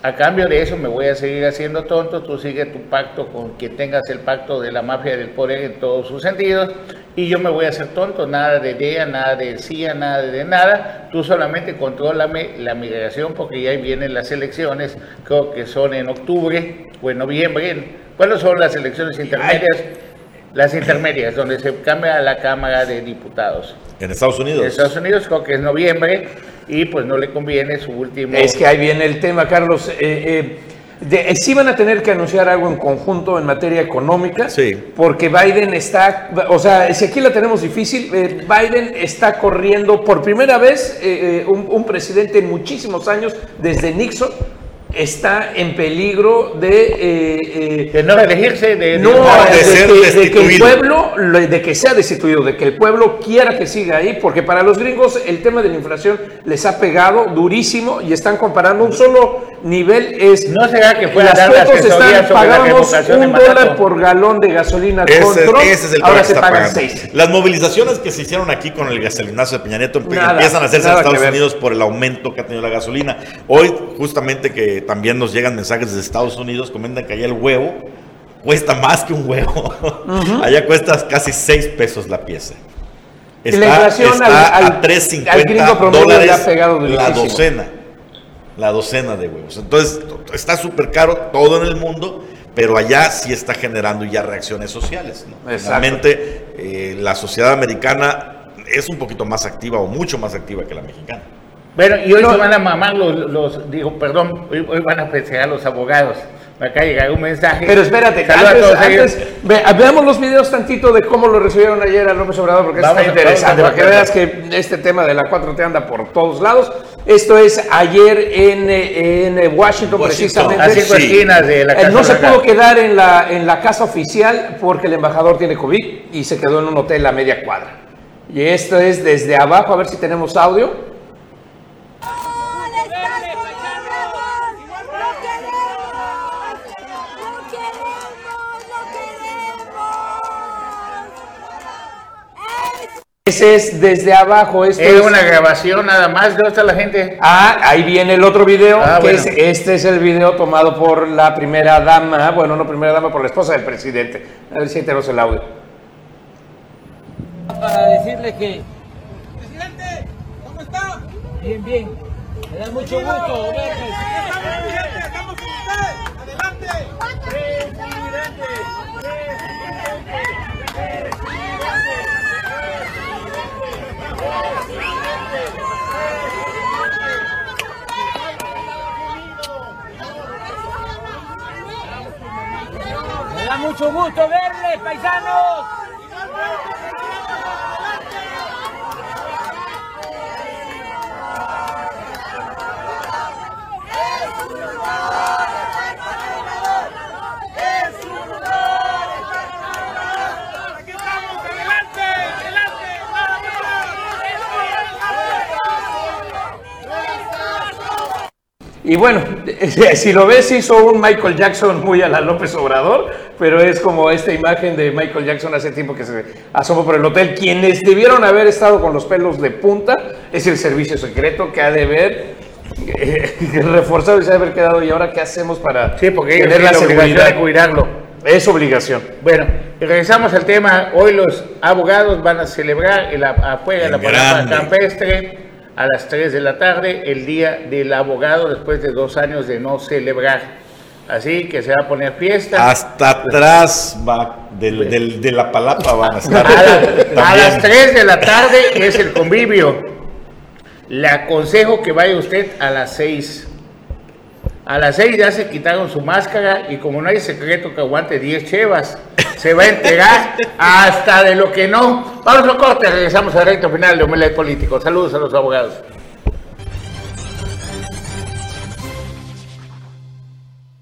a cambio de eso me voy a seguir haciendo tonto, tú sigue tu pacto con quien tengas el pacto de la mafia del poder en todos sus sentidos y yo me voy a hacer tonto, nada de DEA, nada de CIA, nada de nada, tú solamente contrólame la migración porque ya vienen las elecciones, creo que son en octubre o en noviembre. ¿Cuáles son las elecciones intermedias? Las intermedias, donde se cambia la Cámara de Diputados. En Estados Unidos. En Estados Unidos creo que es noviembre y pues no le conviene su último... Es que ahí viene el tema, Carlos. Eh, eh, eh, sí van a tener que anunciar algo en conjunto en materia económica, sí. porque Biden está, o sea, si aquí la tenemos difícil, Biden está corriendo por primera vez un, un, presidente en muchísimos años, desde Nixon, está en peligro de... Eh, eh, de no elegirse, de, no, de, que, el pueblo, de que sea destituido, de que el pueblo quiera que siga ahí, porque para los gringos el tema de la inflación les ha pegado durísimo y están comparando un solo nivel es... No será que fue las fotos están, pagamos un dólar por galón de gasolina ese, ese es el ahora se pagan seis. Las movilizaciones que se hicieron aquí con el gasolinazo de Peña Nieto empiezan a hacerse en Estados Unidos por el aumento que ha tenido la gasolina. Hoy justamente que también nos llegan mensajes de Estados Unidos, comentan que allá el huevo cuesta más que un huevo. allá cuesta casi 6 pesos la pieza. Está, la inflación al, a 3.50 dólares la docena. La docena de huevos. Entonces, está súper caro todo en el mundo, pero allá sí está generando ya reacciones sociales. Realmente, eh, la sociedad americana es un poquito más activa o mucho más activa que la mexicana. Bueno, y hoy se van a mamar los, digo, perdón, hoy, van a festejar los abogados. De llegar un mensaje. Pero espérate, antes, veamos los videos tantito de cómo lo recibieron ayer a López Obrador, porque está interesante, para que veas que este tema de la 4T anda por todos lados. Esto es ayer en, en Washington, precisamente. A cinco esquinas de la eh, casa No se pudo quedar en la, en la casa oficial porque el embajador tiene COVID y se quedó en un hotel a media cuadra. Y esto es desde abajo, a ver si tenemos audio. Ese es desde abajo. es una grabación nada más. ¿Dónde está la gente? Ah, ahí viene el otro video. Ah, que es, este es el video tomado por la primera dama. Bueno, no primera dama, por la esposa del presidente. A ver si tenemos el audio. Para decirle que. Presidente, ¿cómo está? Bien, bien. Me da mucho gusto verles. Estamos con usted. Adelante. Presidente. Presidente. Da mucho gusto verles, paisanos. Y bueno, [laughs] si lo ves, hizo un Michael Jackson muy a la López Obrador, pero es como esta imagen de Michael Jackson hace tiempo que se asomó por el hotel. Quienes debieron haber estado con los pelos de punta es el servicio secreto que ha de ver eh, [laughs] reforzado y se ha de haber quedado. ¿Y ahora qué hacemos para sí, porque tener la, seguridad de cuidarlo? Es obligación. Bueno, regresamos al tema. Hoy los abogados van a celebrar el afuera de la palabra campestre a las 3 de la tarde, el día del abogado, después de dos años de no celebrar. Así que se va a poner fiesta. Hasta atrás va de la palapa van a [laughs] estar. A, las 3 de la tarde es el convivio. Le aconsejo que vaya usted a las 6. A las 6 ya se quitaron su máscara y como no hay secreto que aguante 10 chevas, se va a enterar hasta de lo que no. Vamos a corte, regresamos al recto final de Omelet Político. Saludos a los abogados.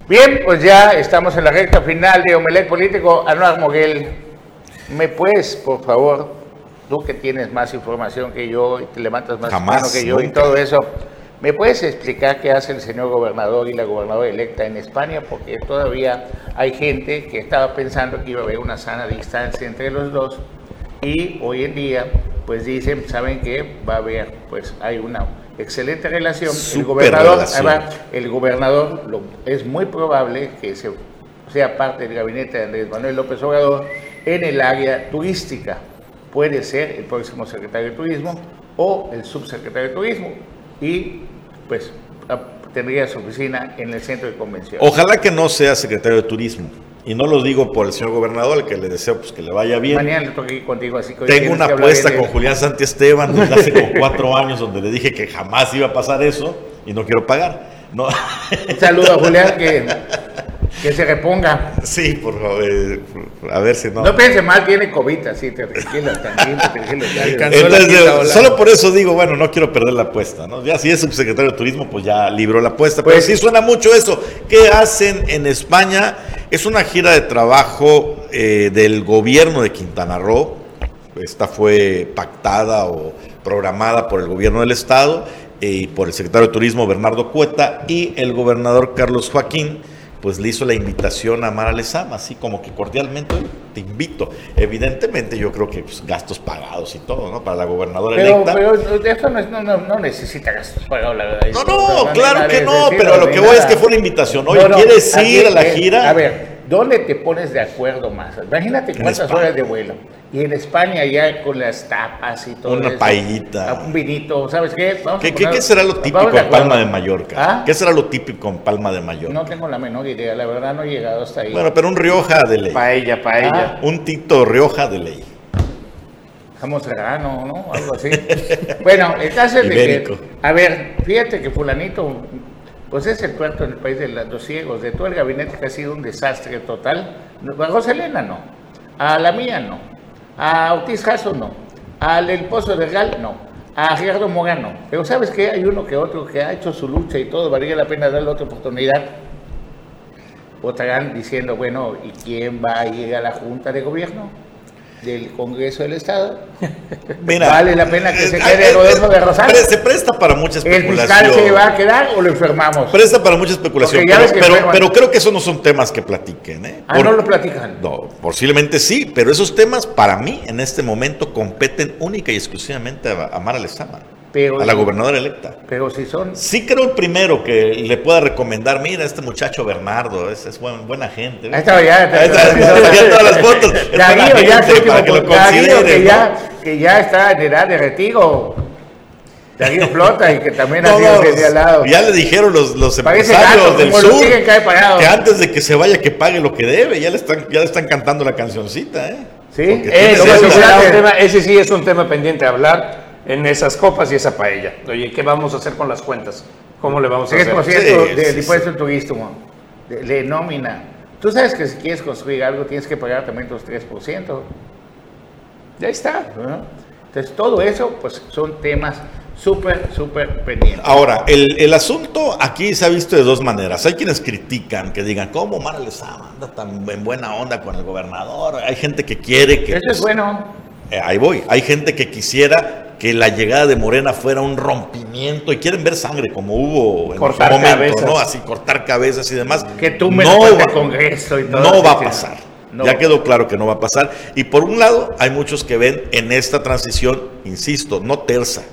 Bien, pues ya estamos en la recta final de Omelet Político. Anuar Moguel. ¿Me puedes, por favor, tú que tienes más información que yo y te levantas más Jamás, mano que yo y todo eso, ¿me puedes explicar qué hace el señor gobernador y la gobernadora electa en España? Porque todavía hay gente que estaba pensando que iba a haber una sana distancia entre los dos y hoy en día pues dicen, ¿saben qué? Va a haber, pues hay una excelente relación. el gobernador, relación. además, el gobernador lo- es muy probable que se, sea parte del gabinete de Andrés Manuel López Obrador en el área turística. Puede ser el próximo secretario de Turismo o el subsecretario de Turismo y pues tendría su oficina en el centro de convención. Ojalá que no sea secretario de turismo. Y no lo digo por el señor gobernador, al que le deseo pues, que le vaya bien. Mañana le ir contigo, así que Tengo una apuesta con Julián Santi Esteban desde hace como cuatro años donde le dije que jamás iba a pasar eso y no quiero pagar. No. Un saludo a Julián que, que se reponga. Sí, por favor. eh, A ver si no. No piense mal, tiene COVID, así, te tranquilo, tranquilo, tranquilo. Entonces, solo por eso digo, bueno, no quiero perder la apuesta, ¿no? Ya si es subsecretario de turismo, pues ya libró la apuesta. Pero Pues- sí suena mucho eso. ¿Qué hacen en España? Es una gira de trabajo eh, del gobierno de Quintana Roo. Esta fue pactada o programada por el gobierno del estado eh, y por el secretario de Turismo Bernardo Cueta y el gobernador Carlos Joaquín, pues le hizo la invitación a Mara Lezama, así como que cordialmente te invito. Evidentemente yo creo que pues, gastos pagados y todo, ¿no? Para la gobernadora Pero, electa. pero esto no, es- no, no, no necesita gastos pagados, la verdad. No, no, claro que no, pero lo que voy es que fue una invitación. Oye, ¿quieres ir a la gira? A ver, ¿dónde te pones de acuerdo más? Imagínate cuántas horas de vuelo. Y en España ya con las tapas y todo Una eso. paellita. Un vinito, ¿sabes qué? Vamos a ¿Qué, qué- poner- qué será lo típico en Palma de Mallorca? ¿Ah? ¿Qué será lo típico en Palma de Mallorca? No tengo la menor idea, la verdad no he llegado hasta ahí. Bueno, pero un Rioja de ley. Paella, paella. Un Tito Rioja de ley. Jamón serrano, ¿no? Algo así. [laughs] bueno, el caso es de que, a ver, fíjate que fulanito, pues es el puerto en el país de los ciegos, de todo el gabinete que ha sido un desastre total. A Roselena no, a la mía no, a Ortiz Jasso no, al El Pozo de Gal no, a Gerardo Morán no. Pero ¿sabes qué? Hay uno que otro que ha hecho su lucha y todo, valía la pena darle otra oportunidad. Votarán diciendo, bueno, ¿y quién va a ir a la Junta de Gobierno? Del Congreso del Estado. [laughs] Mira, vale la pena que se eh, quede eh, Rodolfo de. Pre- Se presta para mucha ¿El fiscal especulación. se va a quedar o lo enfermamos? Presta para mucha especulación. Pero, pero- creo que esos no son temas que platiquen. ¿eh? Ah, Por- no lo platican. No, posiblemente sí, pero esos temas para mí en este momento competen única y exclusivamente a, a Mara Lezama, Pero, a la gobernadora electa. pero si son Sí creo el primero que le pueda recomendar, mira, este muchacho Bernardo, es, es buen- buena gente. Ahí estaba ya, Ahí está, ya todas las fotos. Es buena Darío, ya gente, sé que, para que lo Darío, que ya, que ya está en edad de retiro. Darío [laughs] Flota y que también ha sido Todos, señalado. ya le dijeron los, los empresarios gato, del sur que antes de que se vaya que pague lo que debe, ya le están, ya le están cantando la cancioncita, ¿eh? Sí, deuda. sí será un tema- ese sí es un tema pendiente a hablar en esas copas y esa paella. Oye, ¿qué vamos a hacer con las cuentas? ¿Cómo le vamos a hacer? 3% Sí, del sí, impuesto turístico, de, de nómina. Tú sabes que si quieres construir algo tienes que pagar también tus 3%. Ya está. ¿no? Entonces, todo eso, pues son temas súper, súper pendientes. Ahora, el, el asunto aquí se ha visto de dos maneras. Hay quienes critican, que digan, ¿cómo Mara Lezama anda tan en buena onda con el gobernador? Hay gente que quiere que... Eso es pues, bueno. Eh, ahí voy. Hay gente que quisiera que la llegada de Morena fuera un rompimiento y quieren ver sangre como hubo en Cortar su momento, cabezas. ¿no? Así cortar cabezas y demás. Que tú me no va, Congreso y todo. no va a pasar. no. Ya quedó claro que no va a pasar. Y por un lado, hay muchos que ven en esta transición, insisto, no tersa,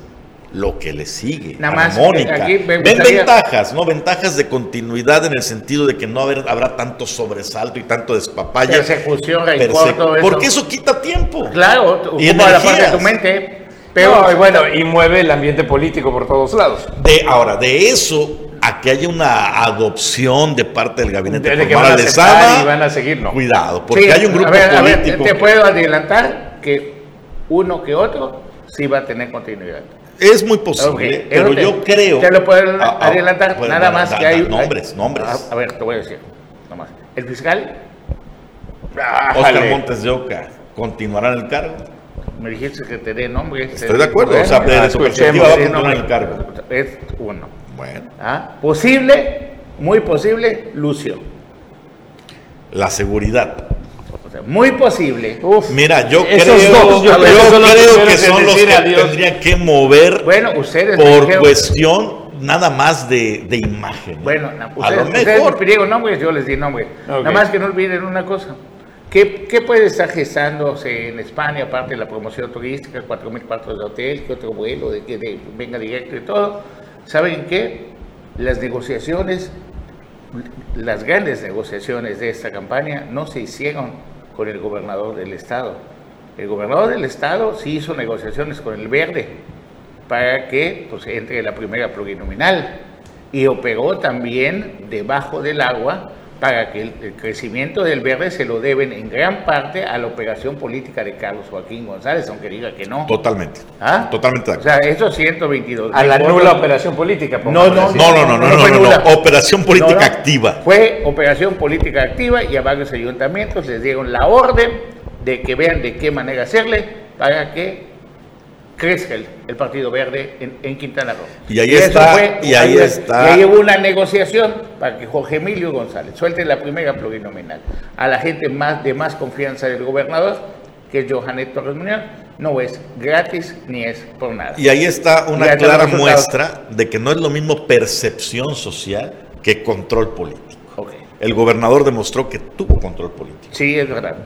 lo que le sigue. Nada más, armónica. aquí me ven ventajas, ¿no? Ventajas de continuidad en el sentido de que no haber- habrá tanto sobresalto y tanto despapalle. Persecución, Perse- todo eso. Porque eso quita tiempo. Claro, Y la parte de tu mente. Pero y bueno, y mueve el ambiente político por todos lados. De, ahora, de eso a que haya una adopción de parte del gabinete De que van a Lezama, y van a seguir, no. cuidado, porque Sí, hay un grupo a ver, a ver, político. te puedo adelantar que uno que otro sí va a tener continuidad. Es muy posible, pero te- yo creo. Te lo puedo Ah, ah, adelantar, nada más da- que da- hay. Nombres, nombres. A, a ver, te voy a decir. Nomás. El fiscal. Oscar. Montes de Oca continuará en el cargo. Me dijiste que te dé nombre. Estoy de acuerdo, o sea, Bueno, desde su perspectiva va a continuar en el cargo. Es uno. Bueno, ¿Ah? Posible, muy posible, Lucio. la seguridad. Muy posible. Mira, yo Esos creo, dos, yo yo creo que son los creo que son los tendrían que mover Bueno, ustedes por dijeron- cuestión nada más de, de imagen. Bueno, na- a ustedes, lo ustedes mejor. me pidieron nombres, yo les di nombre. Ok. Nada más que no olviden una cosa. ¿Qué, qué puede estar gestándose en España, aparte de la promoción turística, 4.000 cuartos de hotel, que otro vuelo, de que de- venga directo y todo? ¿Saben qué? Las negociaciones, las grandes negociaciones de esta campaña no se hicieron con el gobernador del estado. El gobernador del estado sí hizo negociaciones con el verde para que pues, entre la primera plurinominal y operó también debajo del agua para que el, el crecimiento del verde se lo deben en gran parte a la operación política de Carlos Joaquín González, aunque diga que no. Totalmente. ¿Ah? Totalmente de O sea, esos 122 A la nula operación política. No, no. No, no, no, no, no, no. Operación política No, no. activa. Fue operación política activa y a varios ayuntamientos les dieron la orden de que vean de qué manera hacerle para que crezca el, el Partido Verde en, en Quintana Roo. Y ahí está, y ahí está. Y ahí hubo una negociación para que Jorge Emilio González suelte la primera plurinominal a la gente más de más confianza del gobernador, que es Johanet Torres Muñoz, no es gratis ni es por nada. Y ahí está una clara muestra de que no es lo mismo percepción social que control político. El gobernador demostró que tuvo control político. Sí, es verdad.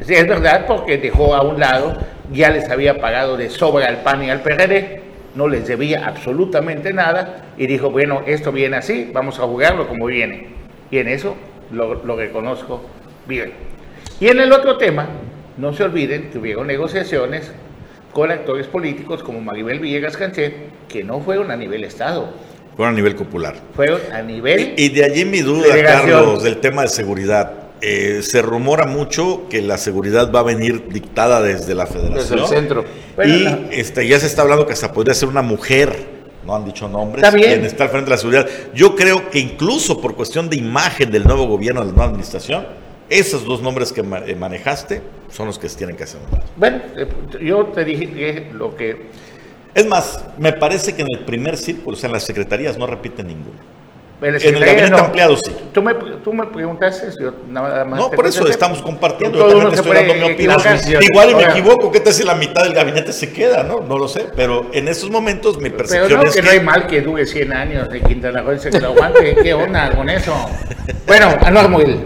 Sí, es verdad porque dejó a un lado, ya les había pagado de sobra al PAN y al PRD, no les debía absolutamente nada y dijo, bueno, esto viene así, vamos a jugarlo como viene. Y en eso lo, lo reconozco bien. Y en el otro tema, no se olviden que hubieron negociaciones con actores políticos como Maribel Villegas Canchet, que no fueron a nivel Estado, Fueron a nivel popular. fueron a nivel... Y de allí mi duda, Delegación. Carlos, del tema de seguridad. Eh, se rumora mucho que la seguridad va a venir dictada desde la federación. Desde el centro. Bueno, y no. este, ya se está hablando que hasta podría ser una mujer, no han dicho nombres, Está bien. quien está al frente de la seguridad. Yo creo que incluso por cuestión de imagen del nuevo gobierno, de la nueva administración, esos dos nombres que eh, manejaste son los que se tienen que hacer. Bueno, eh, yo te dije que lo que Es más, me parece que en el primer círculo, o sea, en las secretarías no repiten ninguno. En En el gabinete ampliado sí. Tú me, tú me preguntaste, si yo nada más. No, por eso contesté. estamos compartiendo. Yo también estoy dando mi opinión. Igual y me equivoco, ¿qué tal si la mitad del gabinete se queda? No, no lo sé, pero en esos momentos mi Pero percepción no, es que que, no hay mal que dure 100 años de Quintana Roo se lo aguante. ¿Qué onda con eso? Bueno, Anuar Muil.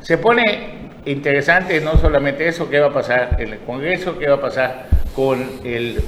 Se pone interesante no solamente eso, qué va a pasar en el Congreso, qué va a pasar con el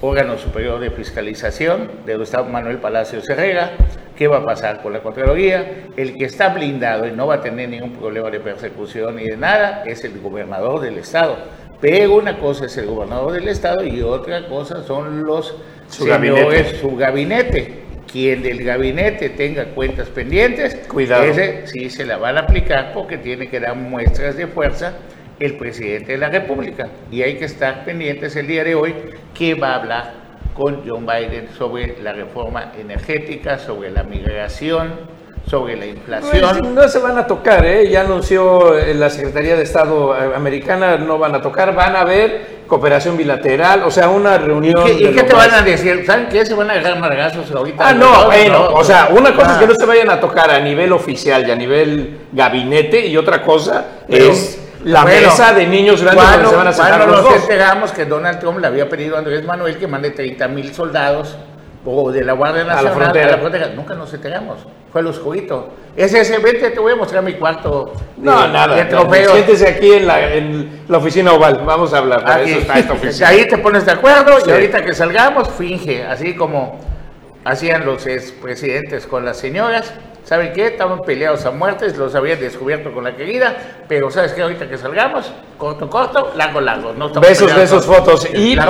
órgano superior de fiscalización del Estado Manuel Palacios Herrera, qué va a pasar con la Contraloría. El que está blindado y no va a tener ningún problema de persecución ni de nada es el gobernador del Estado. Pero una cosa es el gobernador del Estado y otra cosa son los Su señores, gabinete. su gabinete. Quien del gabinete tenga cuentas pendientes, Cuidado. ese sí se la van a aplicar porque tiene que dar muestras de fuerza el presidente de la República. Y hay que estar pendientes el día de hoy que va a hablar con John Biden sobre la reforma energética, sobre la migración, sobre la inflación. Pues, no se van a tocar, ¿eh? ya anunció eh, la Secretaría de Estado eh, americana, no van a tocar, van a ver cooperación bilateral, o sea, una ¿Y reunión. y qué te van a decir? ¿Saben qué? Se van a agarrar margazos ahorita. Ah, no, No, bueno, no, o sea, una cosa ah. es que no se vayan a tocar a nivel oficial y a nivel gabinete y otra cosa Pero, es la bueno, mesa de niños grandes donde ¿cuándo- se van a sentar los nos enteramos que Donald Trump le había pedido a Andrés Manuel que mande 30 mil soldados o de la Guardia A la Nacional frontera. frontera? Nunca nos enteramos. Fue lo oscurito. Ese, ese, vente, te voy a mostrar mi cuarto de, No, nada, de trofeos. siéntese aquí en la, en la oficina oval, vamos a hablar, para Aquí. eso está esta oficina. [laughs] Ahí te pones de acuerdo Sí. y ahorita que salgamos, finge, así como hacían los expresidentes con las señoras. ¿Saben qué? Estaban peleados a muertes, los habían descubierto con la querida, pero ¿sabes qué? Ahorita que salgamos, corto, corto, largo, largo. No Besos, besos, fotos. Y la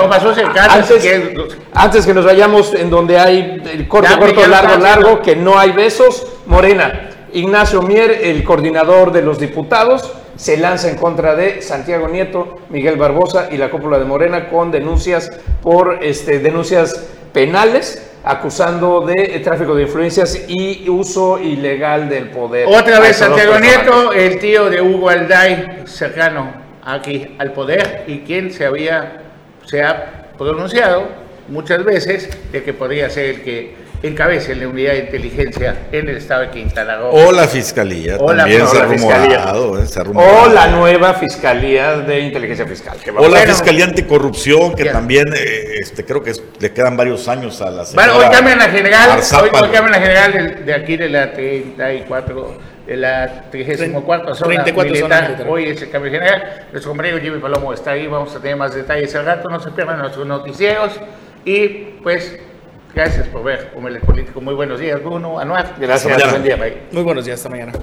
antes, los- antes que nos vayamos en donde hay el corto, Ya me corto, quedo largo, largo, que no hay besos, Morena. Ignacio Mier, el coordinador de los diputados, se lanza en contra de Santiago Nieto, Miguel Barbosa y la cúpula de Morena con denuncias por este, denuncias penales acusando de eh, tráfico de influencias y uso ilegal del poder. Otra vez Santiago. Nieto, el tío de Hugo Alday, cercano aquí al poder, y quien se había, se ha pronunciado muchas veces de que podría ser el que encabece la unidad de inteligencia en el estado de Quintana Roo. O la fiscalía, O la- también o se ha la fiscalía. rumorado, eh, se ha rumorado. O la nueva Fiscalía de Inteligencia Fiscal. que va- O la Bueno, Fiscalía Anticorrupción, que Ya. también eh, este, creo que es- le quedan varios años a la Bueno, hoy señora cambian la general, hoy, cambian la general de, de aquí de la 34, de la 34 zona 34 zona militar. militar. Hoy es el cambio general. Nuestro compañero Jimmy Palomo está ahí, vamos a tener más detalles al rato, no se pierdan nuestros noticieros y pues gracias por ver Humilde Político. Muy buenos días, Bruno, Anuar. Gracias, Hasta. Muy buenos días, hasta mañana.